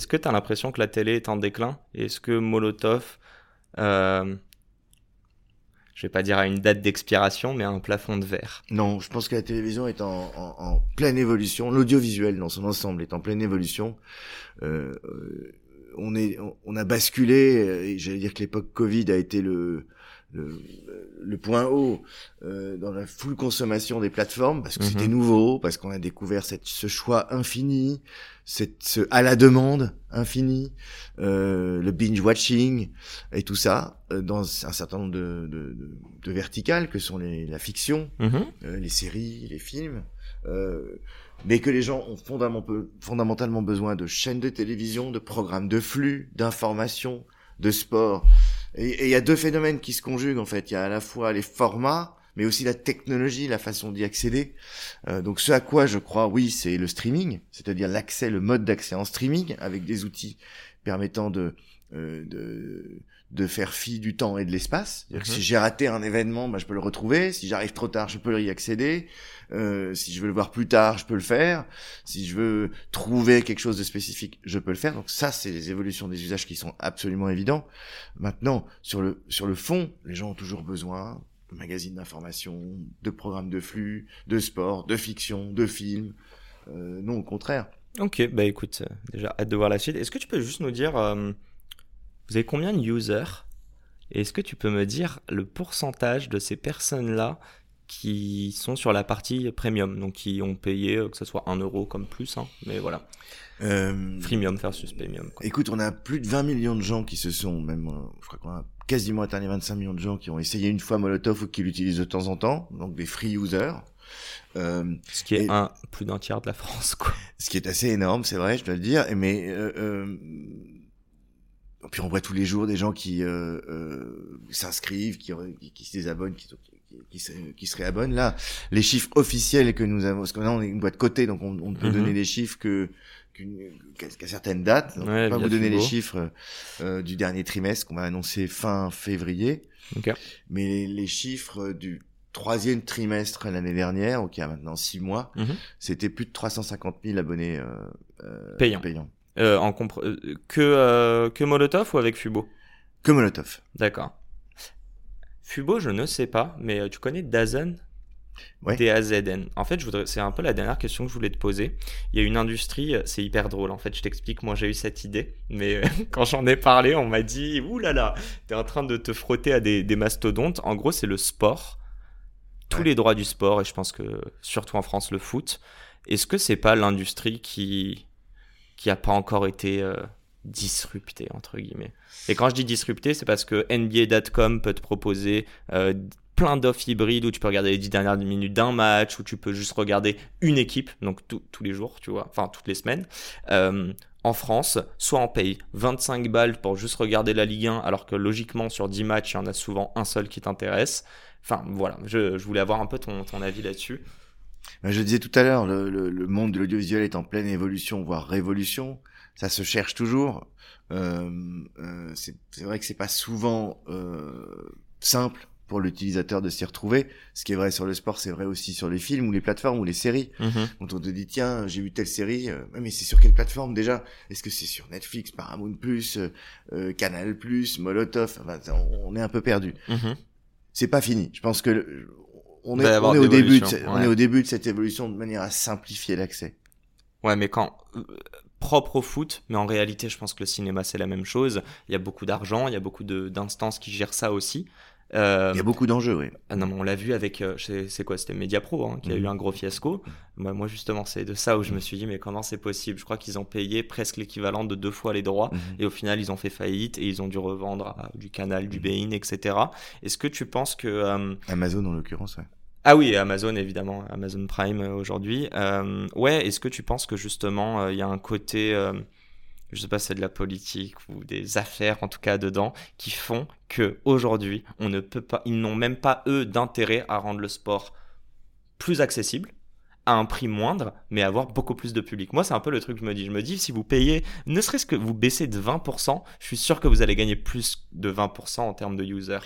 Est-ce que tu as l'impression que la télé est en déclin? Est-ce que Molotov, euh, je vais pas dire à une date d'expiration, mais à un plafond de verre? Non, je pense que la télévision est en, pleine évolution. L'audiovisuel dans son ensemble est en pleine évolution. Euh, on est, on a basculé. Et j'allais dire que l'époque Covid a été le le, le, point haut euh, dans la full consommation des plateformes parce que c'était Mhm. nouveau, parce qu'on a découvert cette, ce choix infini, cette, ce à la demande infini, euh, le binge watching et tout ça euh, dans un certain nombre de, de, de, de verticales que sont les, la fiction, euh, les séries, les films, euh, mais que les gens ont fondamentalement, fondamentalement besoin de chaînes de télévision, de programmes de flux, d'informations, de sport. Et il y a deux phénomènes qui se conjuguent en fait. Il y a à la fois les formats, mais aussi la technologie, la façon d'y accéder. Euh, donc ce à quoi je crois, oui, c'est le streaming, c'est-à-dire l'accès, le mode d'accès en streaming, avec des outils permettant de euh, de, de faire fi du temps et de l'espace. Mhm. Si j'ai raté un événement, bah, je peux le retrouver. Si j'arrive trop tard, je peux y accéder. Euh, si je veux le voir plus tard, je peux le faire. Si je veux trouver quelque chose de spécifique, je peux le faire. Donc ça, c'est les évolutions des usages qui sont absolument évidents. Maintenant, sur le sur le fond, les gens ont toujours besoin de magazines d'information, de programmes de flux, de sport, de fiction, de films. Euh, non, au contraire. Ok, bah écoute, euh, déjà hâte de voir la suite. Est-ce que tu peux juste nous dire, euh, vous avez combien de users? Et est-ce que tu peux me dire le pourcentage de ces personnes-là qui sont sur la partie premium, donc qui ont payé, euh, que ce soit 1 euro comme plus, hein, mais voilà, Euh, freemium versus premium. Quoi. Écoute, on a plus de 20 millions de gens qui se sont, même, euh, je crois qu'on a quasiment atteint les 25 millions de gens qui ont essayé une fois Molotov ou qui l'utilisent de temps en temps, donc des free users. Euh, Ce qui est Et- un, plus d'un tiers de la France, quoi. ce qui est assez énorme, c'est vrai, je dois le dire. Mais euh, euh, puis on voit tous les jours des gens qui euh, euh, s'inscrivent, qui, qui, se désabonnent, qui, qui, se, qui se réabonnent. Là, les chiffres officiels que nous avons, parce que là on est une boîte cotée, donc on, on ne peut Mhm. donner des chiffres que qu'à certaines dates. Donc, Ouais, on va via vous donner les chiffres euh, du dernier trimestre qu'on va annoncer fin février. Mais les, les chiffres du troisième trimestre l'année dernière, donc il y a maintenant six mois, Mhm. c'était plus de 350 000 abonnés euh, euh, Payants. payants. Euh, en euh, que, euh, que Molotov ou avec Fubo? Que Molotov. D'accord. Fubo, je ne sais pas, mais tu connais Dazen Ouais. D-A-Z-N. En fait, je voudrais, c'est un peu la dernière question que je voulais te poser. Il y a une industrie, c'est hyper drôle. En fait, je t'explique, moi j'ai eu cette idée, mais quand j'en ai parlé, on m'a dit, ouh là là, t'es en train de te frotter à des, des mastodontes. En gros, c'est le sport, tous Ouais. les droits du sport, et je pense que surtout en France, le foot. Est-ce que c'est pas l'industrie qui qui a pas encore été euh, disruptée entre guillemets Et quand je dis disruptée, c'est parce que NBA.com peut te proposer euh, plein d'offres hybrides où tu peux regarder les 10 dernières minutes d'un match, où tu peux juste regarder une équipe, donc tous les jours, tu vois, enfin toutes les semaines. Euh, en France, soit on paye 25 balles pour juste regarder la Ligue 1, alors que logiquement sur 10 matchs, il y en a souvent un seul qui t'intéresse. Enfin voilà, je, voulais avoir un peu ton avis là-dessus. Ben, Je disais tout à l'heure, le, le, le monde de l'audiovisuel est en pleine évolution, voire révolution. Ça se cherche toujours. Euh, euh, c'est vrai que c'est pas souvent euh, simple pour l'utilisateur de s'y retrouver. Ce qui est vrai sur le sport, c'est vrai aussi sur les films ou les plateformes ou les séries. Quand on te dit tiens j'ai vu telle série, euh, mais c'est sur quelle plateforme déjà? Est-ce que c'est sur Netflix, Paramount Plus, euh, euh, Canal Plus, Molotov? Enfin, on, est un peu perdu. Mhm. C'est pas fini. Je pense que le- on est, on au début, de, on est au début de cette évolution de manière à simplifier l'accès. Ouais, mais quand euh, propre au foot, mais en réalité, je pense que le cinéma c'est la même chose. Il y a beaucoup d'argent, il y a beaucoup d'instances qui gèrent ça aussi. Euh, Il y a beaucoup d'enjeux, oui. ah non, mais on l'a vu avec, euh, c'est quoi, c'était Mediapro hein, qui a Mhm. eu un gros fiasco. Moi justement, c'est de ça où je me suis dit, mais comment c'est possible? Je crois qu'ils ont payé presque l'équivalent de deux fois les droits. Mhm. Et au final, ils ont fait faillite et ils ont dû revendre à du Canal, du Bein, etc. Est-ce que tu penses que euh, Amazon en l'occurrence, ouais. Ah oui, Amazon évidemment, Amazon Prime euh, aujourd'hui. Euh, ouais, est-ce que tu penses que justement il y a un côté, je sais pas, c'est de la politique ou des affaires en tout cas dedans, qui font que aujourd'hui ne ils n'ont même pas eux d'intérêt à rendre le sport plus accessible à un prix moindre, mais avoir beaucoup plus de public. Moi, c'est un peu le truc que je me dis. Je me dis, si vous payez, ne serait-ce que vous baissez de 20%, je suis sûr que vous allez gagner plus de 20% en termes de users.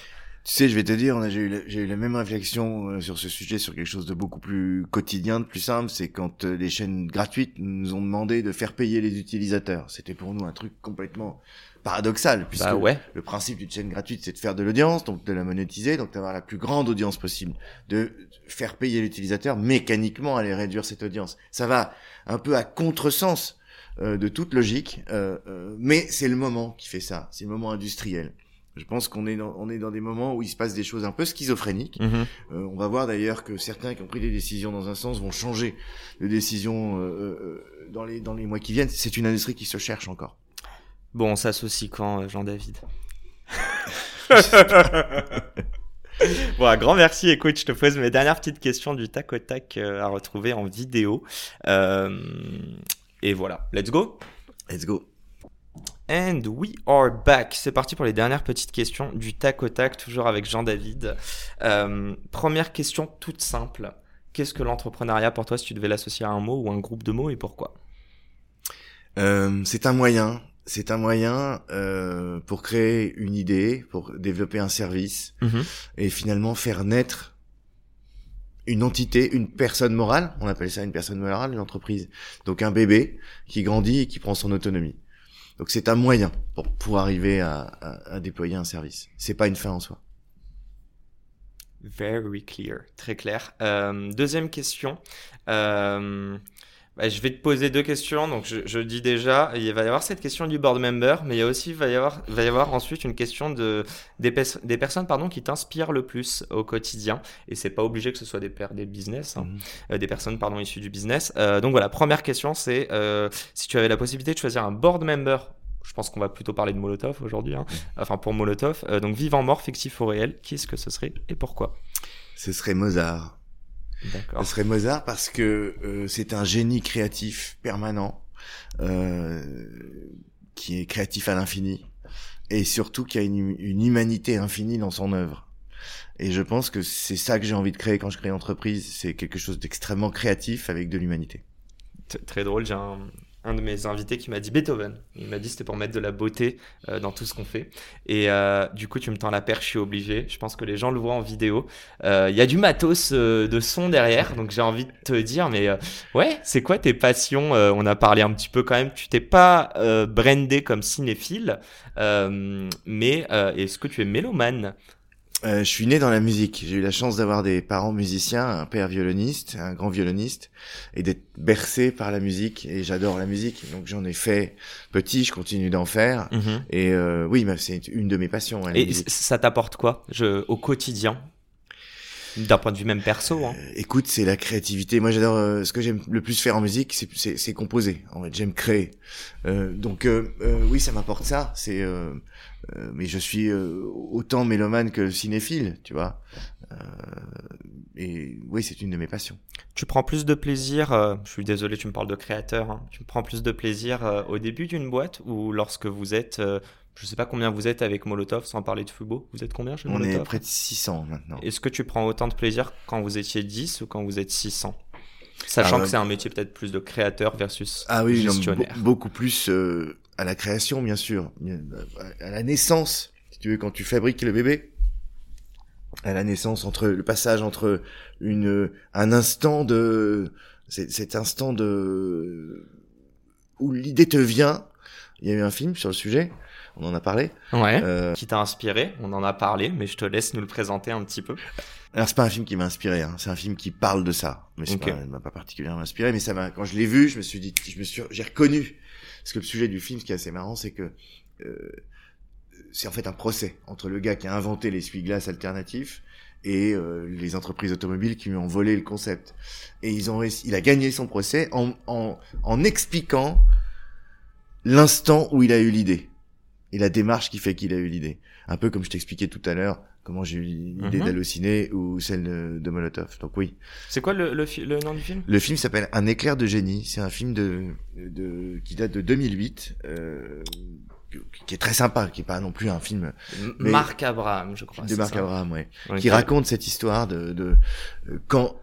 Tu sais, je vais te dire, j'ai eu, eu la même réflexion euh, sur ce sujet, sur quelque chose de beaucoup plus quotidien, de plus simple. C'est quand euh, les chaînes gratuites nous ont demandé de faire payer les utilisateurs. C'était pour nous un truc complètement paradoxal, puisque bah ouais. le principe d'une chaîne gratuite, c'est de faire de l'audience, donc de la monétiser, donc d'avoir la plus grande audience possible, de faire payer l'utilisateur mécaniquement, aller réduire cette audience. Ça va un peu à contresens euh, de toute logique, euh, euh, mais c'est le moment qui fait ça, c'est le moment industriel. Je pense qu'on est dans, on est dans des moments où il se passe des choses un peu schizophréniques. Mhm. Euh, on va voir d'ailleurs que certains qui ont pris des décisions dans un sens vont changer de décision euh, dans les dans les mois qui viennent. C'est une industrie qui se cherche encore. Bon, on s'associe quand, euh, Jean-David? Bon, un grand merci. Écoute, je te pose mes dernières petites questions du tac au tac euh, à retrouver en vidéo. Euh, et voilà, let's go. Let's go. And we are back. C'est parti pour les dernières petites questions du tac au tac, toujours avec Jean-David. Euh, première question toute simple. Qu'est-ce que l'entrepreneuriat pour toi si tu devais l'associer à un mot ou un groupe de mots et pourquoi? Euh, C'est un moyen c'est un moyen euh, pour créer une idée, pour développer un service Mhm. et finalement faire naître une entité, une personne morale. On appelle ça une personne morale, une entreprise. Donc un bébé qui grandit et qui prend son autonomie. Donc c'est un moyen pour pour arriver à, à, à déployer un service. C'est pas une fin en soi. Very clear, très clair. Euh, deuxième question. Euh, bah, je vais te poser deux questions. Donc, je, je, dis déjà, il va y avoir cette question du board member, mais il y a aussi, il va y avoir, il va y avoir ensuite une question de des, des personnes, pardon, qui t'inspirent le plus au quotidien. Et c'est pas obligé que ce soit des pères des business, hein, Mhm. euh, des personnes, pardon, issues du business. Euh, donc voilà, première question, c'est euh, si tu avais la possibilité de choisir un board member. Je pense qu'on va plutôt parler de Molotov aujourd'hui, hein. enfin pour Molotov. Euh, donc vivant, mort, fictif ou réel, qui est-ce que ce serait et pourquoi? Ce serait Mozart. D'accord. Ce serait Mozart parce que euh, c'est un génie créatif permanent, euh, qui est créatif à l'infini, et surtout qui a une, une, humanité infinie dans son œuvre. Et je pense que c'est ça que j'ai envie de créer quand je crée une entreprise, c'est quelque chose d'extrêmement créatif avec de l'humanité. Très drôle, j'ai un, un de mes invités qui m'a dit Beethoven. Il m'a dit c'était pour mettre de la beauté euh, dans tout ce qu'on fait. Et euh, du coup, tu me tends la perche, je suis obligé. Je pense que les gens le voient en vidéo. Euh, Il y a du matos de son derrière, donc j'ai envie de te dire, mais ouais, c'est quoi tes passions On a parlé un petit peu quand même. Tu t'es pas brandé comme cinéphile, mais est-ce que tu es mélomane? Euh, je suis né dans la musique. J'ai eu la chance d'avoir des parents musiciens, un père violoniste, un grand violoniste, et d'être bercé par la musique. Et j'adore la musique. Donc j'en ai fait petit, je continue d'en faire. mm -hmm. Et euh, oui, c'est une de mes passions. Hein, et ça t'apporte quoi je, au quotidien? D'un point de vue même perso. Hein. Euh, écoute, c'est la créativité. Moi, j'adore. Euh, ce que j'aime le plus faire en musique, c'est composer. En fait, j'aime créer. Euh, donc, oui, ça m'apporte ça. C'est, mais je suis autant mélomane que cinéphile, tu vois. et oui, c'est une de mes passions. Tu prends plus de plaisir. je suis désolé, tu me parles de créateur. Hein, tu prends plus de plaisir au début d'une boîte ou lorsque vous êtes je sais pas combien vous êtes avec Molotov, sans parler de Fubo. Vous êtes combien chez On Molotov? est près de 600 maintenant. Est-ce que tu prends autant de plaisir quand vous étiez 10 ou quand vous êtes 600 Sachant ah, que c'est un métier peut-être plus de créateur versus ah oui, gestionnaire. Non, beaucoup plus euh, à la création, bien sûr. À la naissance, si tu veux, quand tu fabriques le bébé. À la naissance, entre le passage entre une un instant de cet instant de où l'idée te vient. Il y a eu un film sur le sujet on en a parlé. Ouais. Euh... Qui t'a inspiré On en a parlé, mais je te laisse nous le présenter un petit peu. Alors c'est pas un film qui m'a inspiré, hein. c'est un film qui parle de ça, mais c'est okay. pas, m'a pas particulièrement inspiré. Mais ça m'a, quand je l'ai vu, je me suis dit, je me suis, j'ai reconnu. Parce que le sujet du film, ce qui est assez marrant, c'est que euh, c'est en fait un procès entre le gars qui a inventé l'essuie-glace alternatif et euh, les entreprises automobiles qui lui ont volé le concept. Et ils ont, réussi, il a gagné son procès en, en, en expliquant l'instant où il a eu l'idée et la démarche qui fait qu'il a eu l'idée. Un peu comme je t'expliquais tout à l'heure comment j'ai eu l'idée d'halluciner ou celle de, de Molotov. Donc oui. C'est quoi le, le, le nom du film? Le film s'appelle Un éclair de génie. C'est un film de, de qui date de 2008, euh, qui est très sympa, qui est pas non plus un film Mais- Marc Abraham, je crois. de Marc ça Abraham, ouais, Ok. qui raconte cette histoire de, de euh, quand,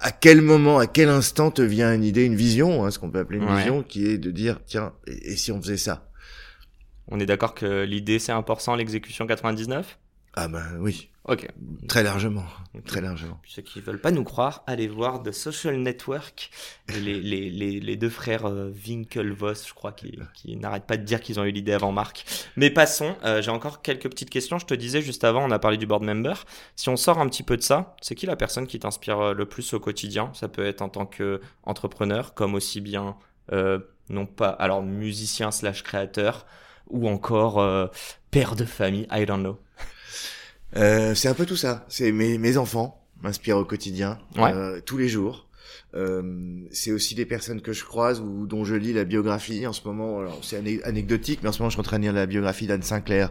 à quel moment, à quel instant te vient une idée, une vision, hein, ce qu'on peut appeler une Ouais. vision, qui est de dire tiens, et, et si on faisait ça? On est d'accord que l'idée c'est 1%, l'exécution 99 Ah ben oui, Ok. très largement, très largement. Ceux qui veulent pas nous croire, allez voir The Social Network, et les, les, les, les deux frères euh, Winklevoss, je crois, qui, qui n'arrêtent pas de dire qu'ils ont eu l'idée avant Marc. Mais passons, euh, j'ai encore quelques petites questions. Je te disais juste avant, on a parlé du board member. Si on sort un petit peu de ça, c'est qui la personne qui t'inspire euh, le plus au quotidien? Ça peut être en tant qu'entrepreneur, comme aussi bien, euh, non pas, alors musicien slash créateur, ou encore euh, père de famille, I don't know. Euh, c'est un peu tout ça. C'est mes, mes enfants m'inspirent au quotidien, Ouais. euh, tous les jours. Euh, c'est aussi des personnes que je croise ou dont je lis la biographie en ce moment. C'est anecdotique, mais en ce moment je suis en train de lire la biographie d'Anne Sinclair,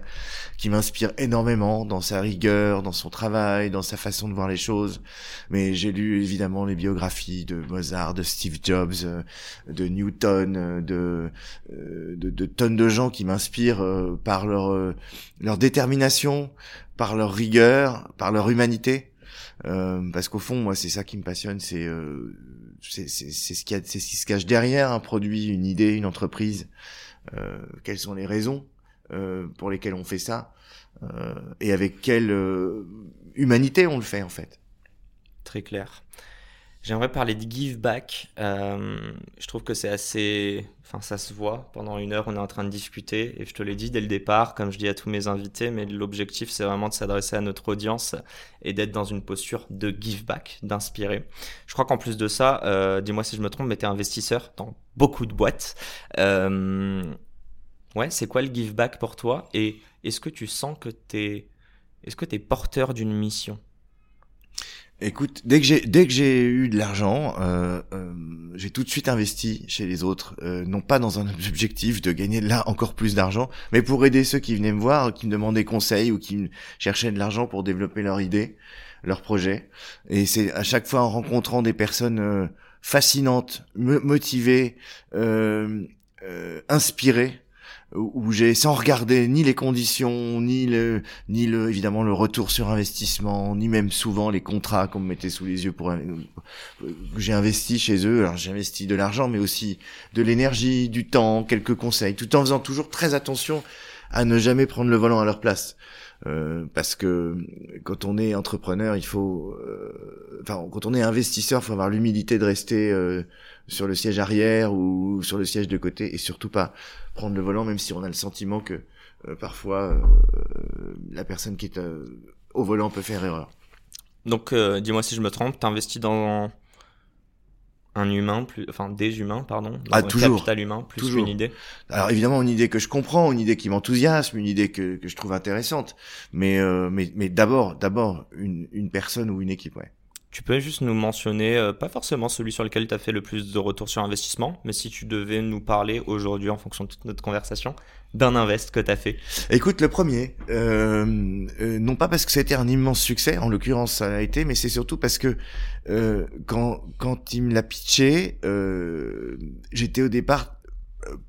qui m'inspire énormément dans sa rigueur, dans son travail, dans sa façon de voir les choses. Mais j'ai lu évidemment les biographies de Mozart, de Steve Jobs, euh, de Newton, euh, de, de, de tonnes de gens qui m'inspirent par leur leur détermination, par leur rigueur, par leur humanité. Euh, parce qu'au fond, moi, c'est ça qui me passionne, c'est euh, c'est ce qui a, c'est ce qui se cache derrière un produit, une idée, une entreprise. Euh, quelles sont les raisons euh, pour lesquelles on fait ça euh, et avec quelle humanité on le fait en fait. Très clair. J'aimerais parler de give back. Euh, je trouve que c'est assez. Enfin, ça se voit. Pendant une heure, on est en train de discuter. Et je te l'ai dit dès le départ, comme je dis à tous mes invités, mais l'objectif, c'est vraiment de s'adresser à notre audience et d'être dans une posture de give back, d'inspirer. Je crois qu'en plus de ça, euh, dis-moi si je me trompe, mais tu es investisseur dans beaucoup de boîtes. Euh, ouais, c'est quoi le give back pour toi? Et est-ce que tu sens que. Est-ce que tu es porteur d'une mission? Écoute, dès que j'ai dès que j'ai eu de l'argent, euh, euh, j'ai tout de suite investi chez les autres, euh, non pas dans un objectif de gagner là encore plus d'argent, mais pour aider ceux qui venaient me voir, qui me demandaient conseil ou qui cherchaient de l'argent pour développer leur idée, leur projet. Et c'est à chaque fois en rencontrant des personnes euh, fascinantes, motivées, euh, inspirées, où j'ai sans regarder ni les conditions, ni le ni le évidemment le retour sur investissement, ni même souvent les contrats qu'on me mettait sous les yeux pour euh, j'ai investi chez eux. Alors j'ai investi de l'argent, mais aussi de l'énergie, du temps, quelques conseils, tout en faisant toujours très attention à ne jamais prendre le volant à leur place. Euh, parce que quand on est entrepreneur, il faut, euh, enfin, quand on est investisseur, il faut avoir l'humilité de rester euh, sur le siège arrière ou sur le siège de côté, et surtout pas prendre le volant, même si on a le sentiment que euh, parfois euh, la personne qui est euh, au volant peut faire erreur. Donc, euh, dis-moi si je me trompe, t'investis dans un humain, plus, enfin des humains, pardon, Ah, un toujours. capital humain, plus Toujours. qu'une idée. Alors évidemment une idée que je comprends, une idée qui m'enthousiasme, une idée que, que je trouve intéressante, mais euh, mais mais d'abord d'abord une une personne ou une équipe, ouais. Tu peux juste nous mentionner, euh, pas forcément celui sur lequel tu as fait le plus de retour sur investissement, mais si tu devais nous parler aujourd'hui, en fonction de toute notre conversation, d'un invest que tu as fait. Écoute, le premier, euh, euh, non pas parce que été un immense succès, en l'occurrence ça l'a été, mais c'est surtout parce que euh, quand quand il me l'a pitché, euh, j'étais au départ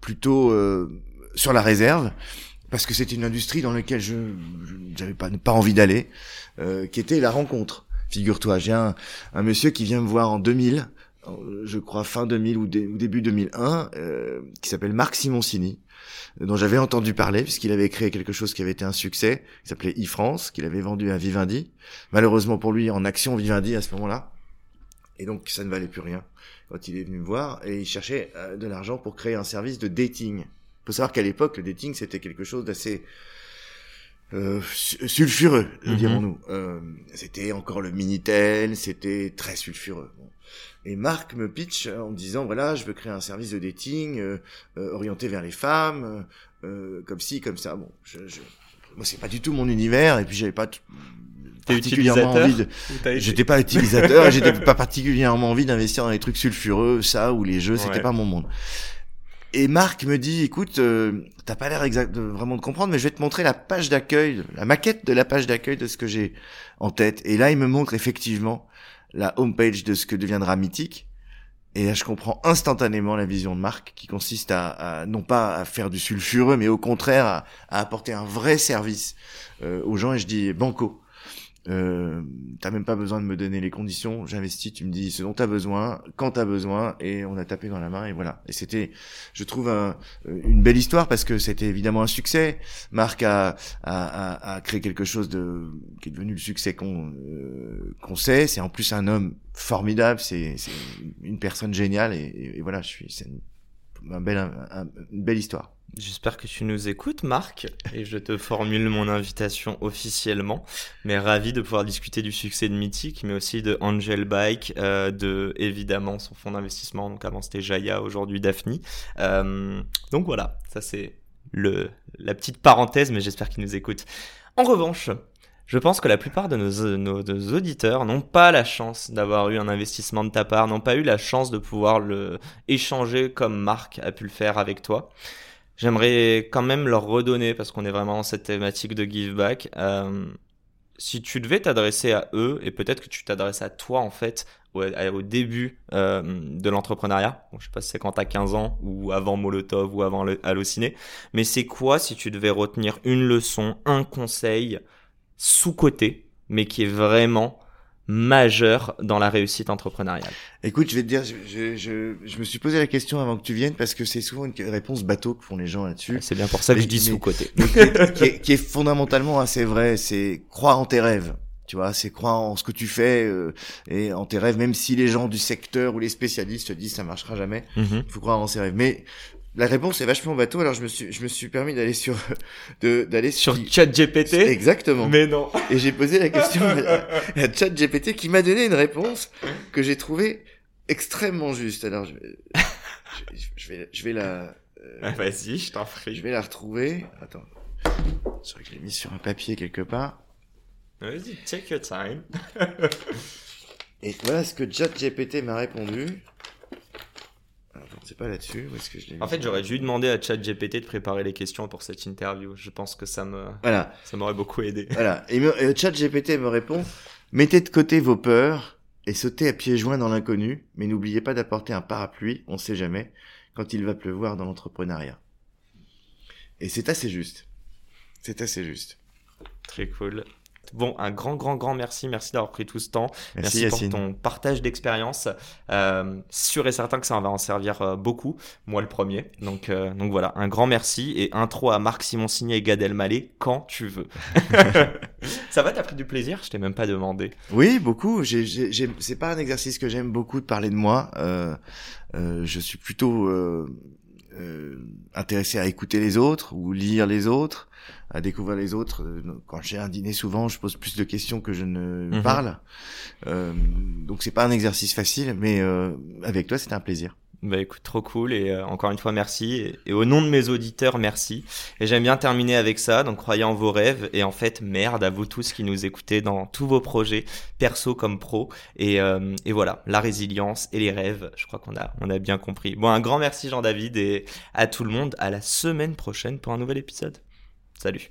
plutôt sur la réserve parce que c'était une industrie dans laquelle je j'avais pas pas envie d'aller, qui était la rencontre. Figure-toi, j'ai un, monsieur qui vient me voir en 2000, euh, je crois fin 2000 ou, dé- ou début 2001, euh, qui s'appelle Marc Simoncini dont j'avais entendu parler puisqu'il avait créé quelque chose qui avait été un succès, qui s'appelait e-France, qu'il avait vendu à Vivendi. Malheureusement pour lui, en action Vivendi à ce moment-là. Et donc ça ne valait plus rien quand il est venu me voir et il cherchait euh, de l'argent pour créer un service de dating. Il faut savoir qu'à l'époque, le dating c'était quelque chose d'assez euh, su- sulfureux, Mhm. dirons-nous. Euh, c'était encore le Minitel, c'était très sulfureux. Et Marc me pitch en me disant voilà, je veux créer un service de dating euh, euh, orienté vers les femmes, euh, comme ci, comme ça. Bon, je, je... moi c'est pas du tout mon univers et puis j'avais pas particulièrement utilisateur envie de. J'étais pas utilisateur, j'étais pas particulièrement envie d'investir dans les trucs sulfureux, ça ou les jeux, c'était Ouais. pas mon monde. Et Marc me dit, écoute, euh, t'as pas l'air de vraiment de comprendre, mais je vais te montrer la page d'accueil, la maquette de la page d'accueil de ce que j'ai en tête. Et là, il me montre effectivement la homepage de ce que deviendra Mythique. Et là, je comprends instantanément la vision de Marc, qui consiste à, non pas à faire du sulfureux, mais au contraire à, apporter un vrai service euh, aux gens. Et je dis banco. Euh, t'as même pas besoin de me donner les conditions, j'investis, tu me dis ce dont t'as besoin, quand t'as besoin, et on a tapé dans la main, et voilà. Et c'était, je trouve, un, une belle histoire parce que c'était évidemment un succès. Marc a, a, a, créé quelque chose de qui est devenu le succès qu'on euh, qu'on sait. C'est en plus un homme formidable, c'est une personne géniale, et, voilà, je suis, c'est une belle histoire. J'espère que tu nous écoutes, Marc, et je te formule mon invitation officiellement. Mais ravi de pouvoir discuter du succès de Mythique, mais aussi de Angel Bike, euh, de évidemment son fonds d'investissement. Donc avant c'était Jaya, aujourd'hui Daphne. Euh, donc voilà, ça c'est le la petite parenthèse, mais j'espère qu'il nous écoute. En revanche, je pense que la plupart de nos, nos auditeurs n'ont pas la chance d'avoir eu un investissement de ta part, n'ont pas eu la chance de pouvoir le échanger comme Marc a pu le faire avec toi. J'aimerais quand même leur redonner, parce qu'on est vraiment dans cette thématique de give back. Euh, si tu devais t'adresser à eux, et peut-être que tu t'adresses à toi en fait, au, début euh, de l'entrepreneuriat, bon, je sais pas si c'est quand t'as 15 ans, ou avant Molotov, ou avant Allociné, mais c'est quoi si tu devais retenir une leçon, un conseil sous-côté, mais qui est vraiment majeur dans la réussite entrepreneuriale Écoute, je vais te dire, je, je, je, me suis posé la question avant que tu viennes parce que c'est souvent une réponse bateau que font les gens là-dessus. C'est bien pour ça que je dis sous-côté. Qui, est, qui, est fondamentalement assez vrai, c'est croire en tes rêves. Tu vois, c'est croire en ce que tu fais euh, et en tes rêves, même si les gens du secteur ou les spécialistes te disent ça marchera jamais. Il faut croire en ses rêves. Mais la réponse est vachement bateau, alors je me suis, je me suis permis d'aller sur, de, d'aller sur, sur ChatGPT? Exactement. Mais non. Et j'ai posé la question à, à ChatGPT qui m'a donné une réponse que j'ai trouvée extrêmement juste. Alors je vais, je, vais, je vais la. Euh, Vas-y, je t'en prie. Je vais la retrouver. Attends. C'est vrai que je l'ai mis sur un papier quelque part. Vas-y, take your time. Et voilà ce que ChatGPT m'a répondu c'est pas là-dessus. Où est-ce que je En fait, j'aurais dû demander à ChatGPT de préparer les questions pour cette interview. Je pense que ça me, voilà. ça m'aurait beaucoup aidé. Voilà. Et, me, ChatGPT me répond mettez de côté vos peurs et sautez à pieds joints dans l'inconnu, mais n'oubliez pas d'apporter un parapluie, on sait jamais, quand il va pleuvoir dans l'entrepreneuriat. Et c'est assez juste. C'est assez juste. Très cool. Bon, un grand, grand, grand merci. Merci d'avoir pris tout ce temps. Merci, pour ton partage d'expérience. Euh, sûr et certain que ça va en servir euh, beaucoup. Moi, le premier. Donc, euh, donc voilà, un grand merci et intro à Marc Simoncini et Gad Elmaleh quand tu veux. ça va, t'as pris du plaisir? Je t'ai même pas demandé. Oui, beaucoup. C'est pas un exercice que j'aime beaucoup de parler de moi. Euh, euh, je suis plutôt euh, intéressé à écouter les autres ou lire les autres, à découvrir les autres. Euh, quand j'ai un dîner, souvent, je pose plus de questions que je ne mhm. parle. Euh, donc c'est pas un exercice facile, mais euh, avec toi, c'était un plaisir. Bah écoute, trop cool et euh, encore une fois merci et, au nom de mes auditeurs merci. Et j'aime bien terminer avec ça, donc croyez en vos rêves et en fait merde à vous tous qui nous écoutez dans tous vos projets perso comme pro et, euh, et voilà la résilience et les rêves. Je crois qu'on a on a bien compris. Bon un grand merci Jean David et à tout le monde à la semaine prochaine pour un nouvel épisode. Salut.